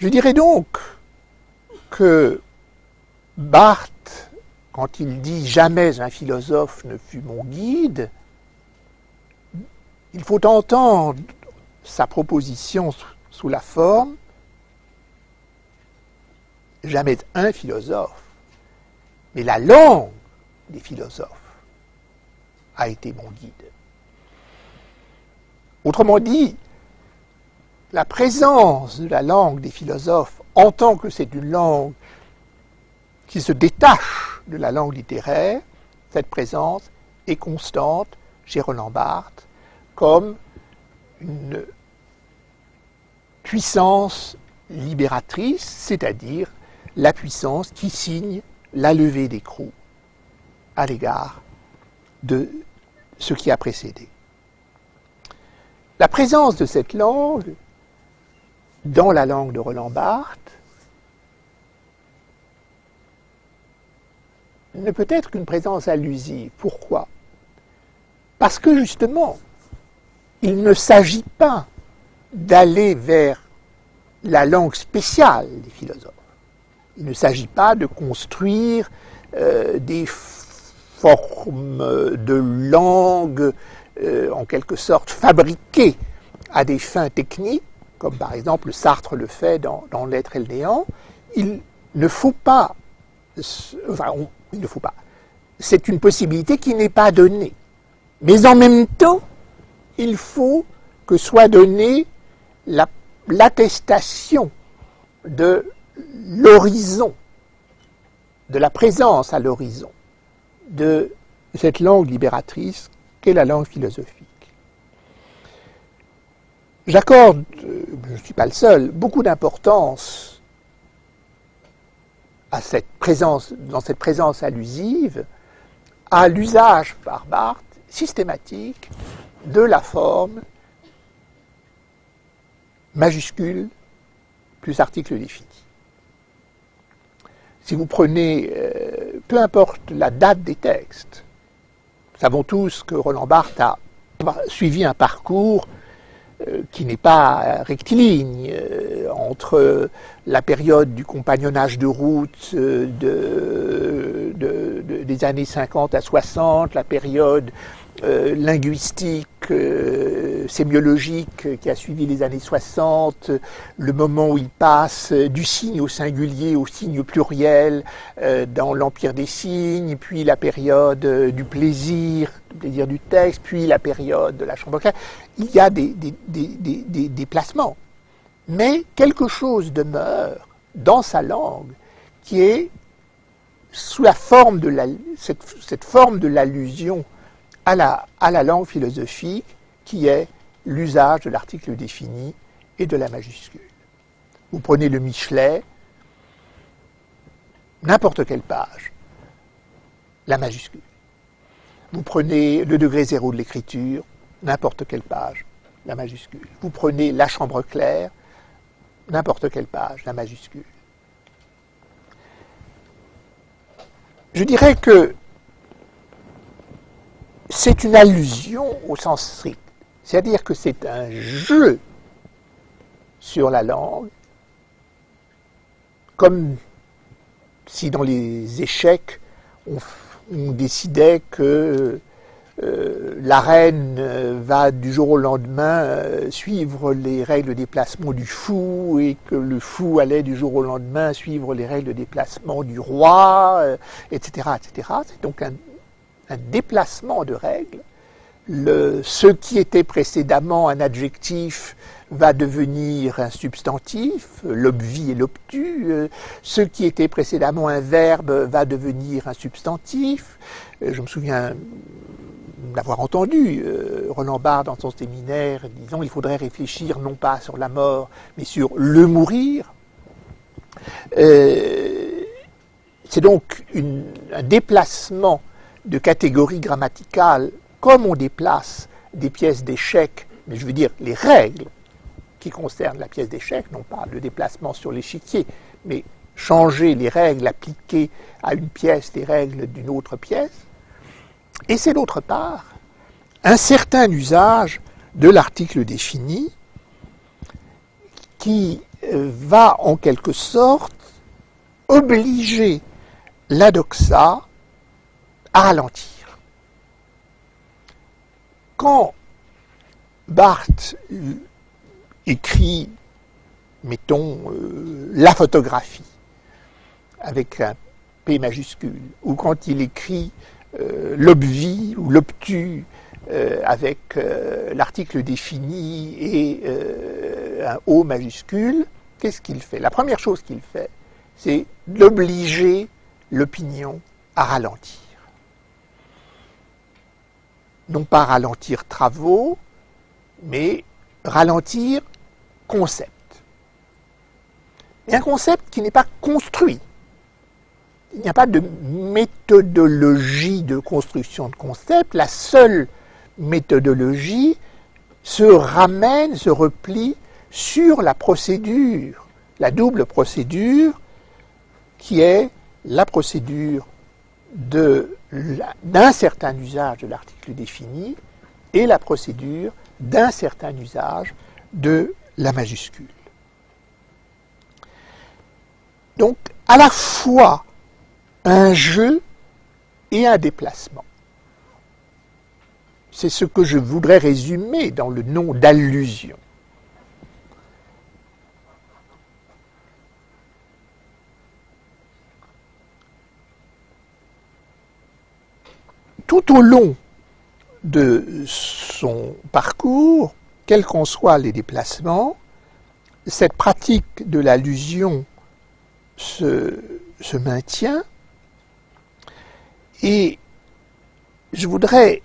Je dirais donc que Barthes, quand il dit jamais un philosophe ne fut mon guide, il faut entendre sa proposition sous la forme jamais un philosophe, mais la langue des philosophes a été mon guide. Autrement dit, la présence de la langue des philosophes, en tant que c'est une langue qui se détache de la langue littéraire, cette présence est constante chez Roland Barthes comme une puissance libératrice, c'est-à-dire la puissance qui signe la levée d'écrou à l'égard de ce qui a précédé. La présence de cette langue dans la langue de Roland Barthes ne peut être qu'une présence allusive. Pourquoi? Parce que justement, il ne s'agit pas d'aller vers la langue spéciale des philosophes. Il ne s'agit pas de construire euh, des formes de langue euh, en quelque sorte fabriquées à des fins techniques, comme par exemple Sartre le fait dans, L'être et le néant. Il ne faut pas, enfin, il ne faut pas. C'est une possibilité qui n'est pas donnée. Mais en même temps, il faut que soit donnée l'attestation de l'horizon, de la présence à l'horizon de cette langue libératrice qu'est la langue philosophique. J'accorde, je ne suis pas le seul, beaucoup d'importance à cette présence, dans cette présence allusive, à l'usage par Barthes systématique de la forme majuscule plus article défini. Si vous prenez, euh, peu importe la date des textes, nous savons tous que Roland Barthes a suivi un parcours euh, qui n'est pas rectiligne euh, entre la période du compagnonnage de route des années 50 à 60, la période euh, linguistique, euh, sémiologique qui a suivi les années 60, le moment où il passe du signe au singulier au signe pluriel euh, dans l'empire des signes, puis la période du plaisir, du plaisir du texte, puis la période de la chambre claire. Il y a des, des, placements. Mais quelque chose demeure dans sa langue qui est sous la forme de la, cette forme de l'allusion à la, langue philosophique qui est l'usage de l'article défini et de la majuscule. Vous prenez le Michelet, n'importe quelle page, la majuscule. Vous prenez le degré zéro de l'écriture, n'importe quelle page, la majuscule. Vous prenez la chambre claire, n'importe quelle page, la majuscule. Je dirais que c'est une allusion au sens strict. C'est-à-dire que c'est un jeu sur la langue, comme si dans les échecs, on, décidait que euh, la reine va du jour au lendemain euh, suivre les règles de déplacement du fou et que le fou allait du jour au lendemain suivre les règles de déplacement du roi, etc. Euh, etc. C'est donc un, un déplacement de règles. Le, ce qui était précédemment un adjectif va devenir un substantif, l'obvi et l'obtus. Euh, ce qui était précédemment un verbe va devenir un substantif. Euh, je me souviens d'avoir entendu euh, Roland Barthes dans son séminaire disant il faudrait réfléchir non pas sur la mort, mais sur le mourir. C'est donc un déplacement de catégories grammaticales, comme on déplace des pièces d'échecs, mais je veux dire les règles qui concernent la pièce d'échec, non pas le déplacement sur l'échiquier, mais changer les règles appliquées à une pièce des règles d'une autre pièce. Et c'est d'autre part un certain usage de l'article défini qui, euh, va en quelque sorte obliger la doxa à ralentir. Quand Barthes écrit, mettons, euh, la photographie avec un P majuscule, ou quand il écrit euh, l'obvi ou l'obtus euh, avec l'article défini et un O majuscule, qu'est-ce qu'il fait? La première chose qu'il fait, c'est d'obliger l'opinion à ralentir. Non pas ralentir travaux, mais ralentir concept. Et un concept qui n'est pas construit. Il n'y a pas de méthodologie de construction de concept. La seule méthodologie se ramène, se replie sur la procédure, la double procédure qui est la procédure d'un certain usage de l'article défini et la procédure d'un certain usage de la majuscule. Donc, à la fois un jeu et un déplacement. C'est ce que je voudrais résumer dans le nom d'allusion. Tout au long de son parcours, quels qu'en soient les déplacements, cette pratique de l'allusion se, maintient et je voudrais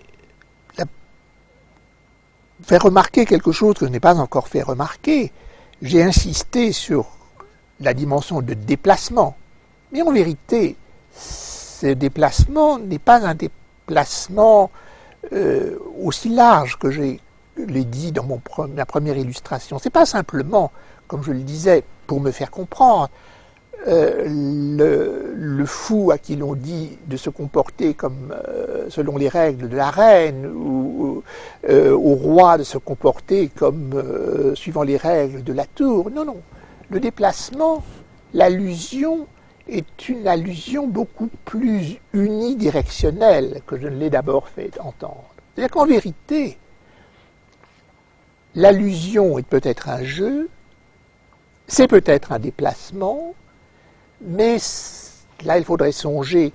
faire remarquer quelque chose que je n'ai pas encore fait remarquer. J'ai insisté sur la dimension de déplacement, mais en vérité, ce déplacement n'est pas un déplacement euh, aussi large que je l'ai dit dans mon, ma première illustration. C'est pas simplement, comme je le disais, pour me faire comprendre, euh, le, fou à qui l'on dit de se comporter comme euh, selon les règles de la reine ou au roi de se comporter comme suivant les règles de la tour. Non, non. Le déplacement, l'allusion est une allusion beaucoup plus unidirectionnelle que je ne l'ai d'abord fait entendre. C'est-à-dire qu'en vérité, l'allusion est peut-être un jeu, c'est peut-être un déplacement, mais là il faudrait songer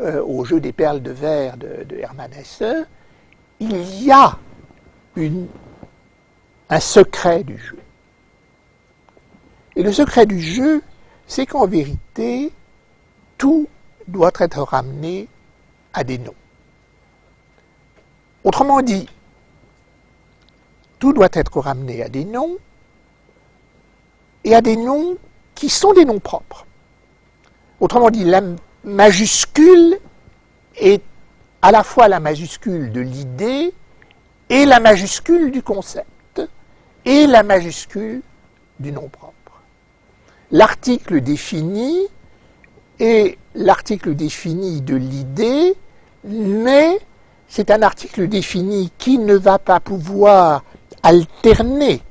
euh, au jeu des perles de verre de, Hermann Hesse, il y a un secret du jeu. Et le secret du jeu, c'est qu'en vérité, tout doit être ramené à des noms. Autrement dit, tout doit être ramené à des noms et à des noms qui sont des noms propres. Autrement dit, la majuscule est à la fois la majuscule de l'idée et la majuscule du concept et la majuscule du nom propre l'article défini est l'article défini de l'idée, mais c'est un article défini qui ne va pas pouvoir alterner,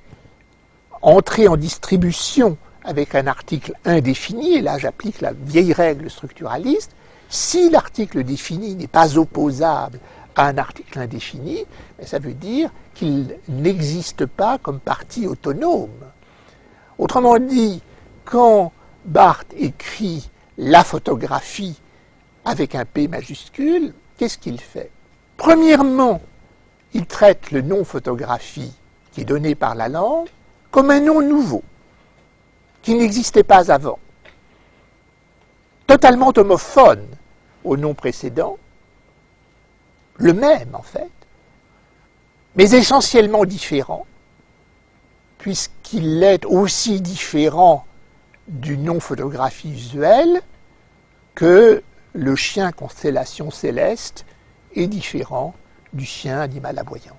entrer en distribution avec un article indéfini, et là j'applique la vieille règle structuraliste, si l'article défini n'est pas opposable à un article indéfini, ben, ça veut dire qu'il n'existe pas comme partie autonome. Autrement dit, quand Barthes écrit la photographie avec un P majuscule, qu'est-ce qu'il fait? Premièrement, il traite le nom photographie qui est donné par la langue comme un nom nouveau, qui n'existait pas avant, totalement homophone au nom précédent, le même en fait, mais essentiellement différent, puisqu'il est aussi différent du non-photographie visuelle que le chien constellation céleste est différent du chien animal aboyant.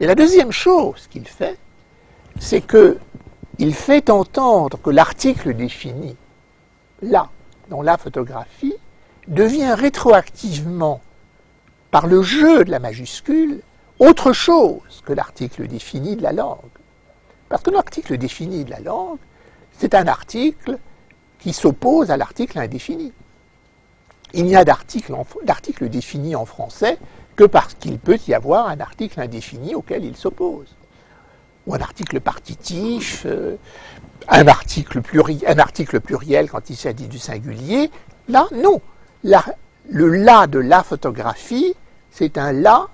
Et la deuxième chose qu'il fait, c'est que il fait entendre que l'article défini, là, dans la photographie, devient rétroactivement, par le jeu de la majuscule, autre chose que l'article défini de la langue. Parce que l'article défini de la langue c'est un article qui s'oppose à l'article indéfini. Il n'y a d'article défini en français que parce qu'il peut y avoir un article indéfini auquel il s'oppose. Ou un article partitif, euh, un, article un, article pluriel quand il s'agit du singulier. Là, non. le là de la photographie, c'est un là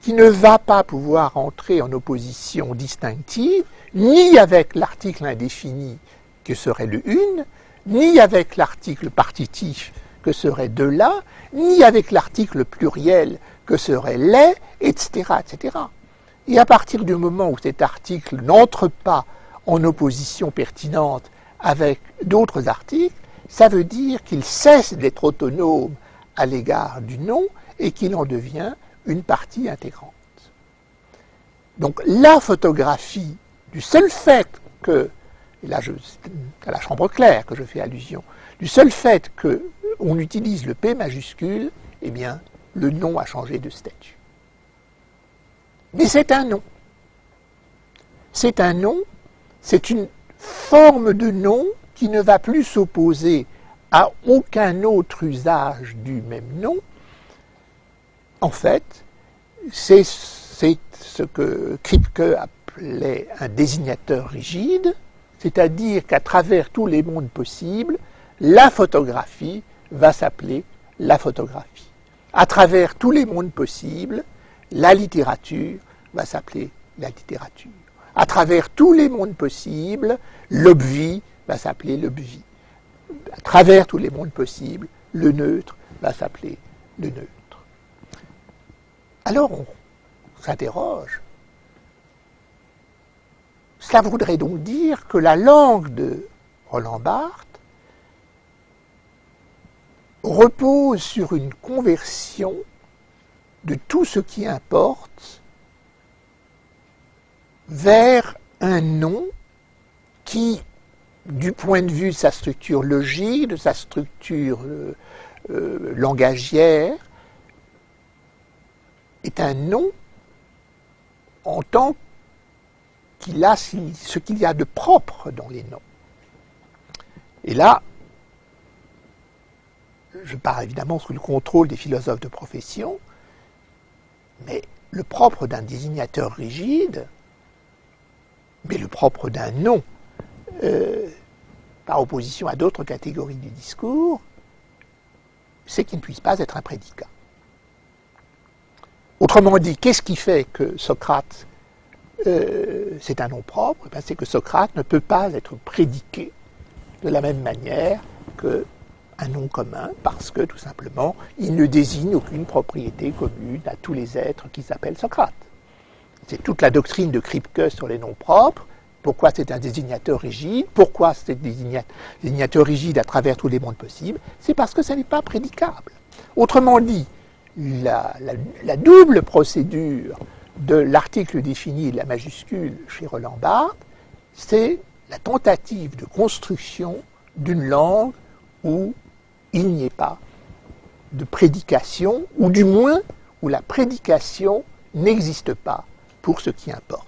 qui ne va pas pouvoir entrer en opposition distinctive ni avec l'article indéfini que serait le une, ni avec l'article partitif que serait de là, ni avec l'article pluriel que serait les, etc., etc. Et à partir du moment où cet article n'entre pas en opposition pertinente avec d'autres articles, ça veut dire qu'il cesse d'être autonome à l'égard du nom et qu'il en devient une partie intégrante. Donc la photographie, du seul fait que, et là c'est à la chambre claire que je fais allusion, du seul fait qu'on utilise le P majuscule, eh bien, le nom a changé de statut. Mais c'est un nom. C'est un nom, c'est une forme de nom qui ne va plus s'opposer à aucun autre usage du même nom. En fait, c'est ce que Kripke appelait un désignateur rigide, c'est-à-dire qu'à travers tous les mondes possibles, la photographie va s'appeler la photographie. À travers tous les mondes possibles, la littérature va s'appeler la littérature. À travers tous les mondes possibles, l'obvie va s'appeler l'obvie. À travers tous les mondes possibles, le neutre va s'appeler le neutre. Alors on s'interroge. Cela voudrait donc dire que la langue de Roland Barthes repose sur une conversion de tout ce qui importe vers un nom qui, du point de vue de sa structure logique, de sa structure euh, euh, langagière, est un nom en tant ce qu'il y a de propre dans les noms. Et là, je parle évidemment sous le contrôle des philosophes de profession, mais le propre d'un désignateur rigide, mais le propre d'un nom, euh, par opposition à d'autres catégories du discours, c'est qu'il ne puisse pas être un prédicat. Autrement dit, qu'est-ce qui fait que Socrate, euh, c'est un nom propre eh C'est que Socrate ne peut pas être prédiqué de la même manière que un nom commun parce que tout simplement, il ne désigne aucune propriété commune à tous les êtres qui s'appellent Socrate. C'est toute la doctrine de Kripke sur les noms propres. Pourquoi c'est un désignateur rigide? Pourquoi c'est un désignateur rigide à travers tous les mondes possibles? C'est parce que ça n'est pas prédicable. Autrement dit, la, la double procédure de l'article défini de la majuscule chez Roland Barthes, c'est la tentative de construction d'une langue où il n'y ait pas de prédication, ou du moins où la prédication n'existe pas pour ce qui importe.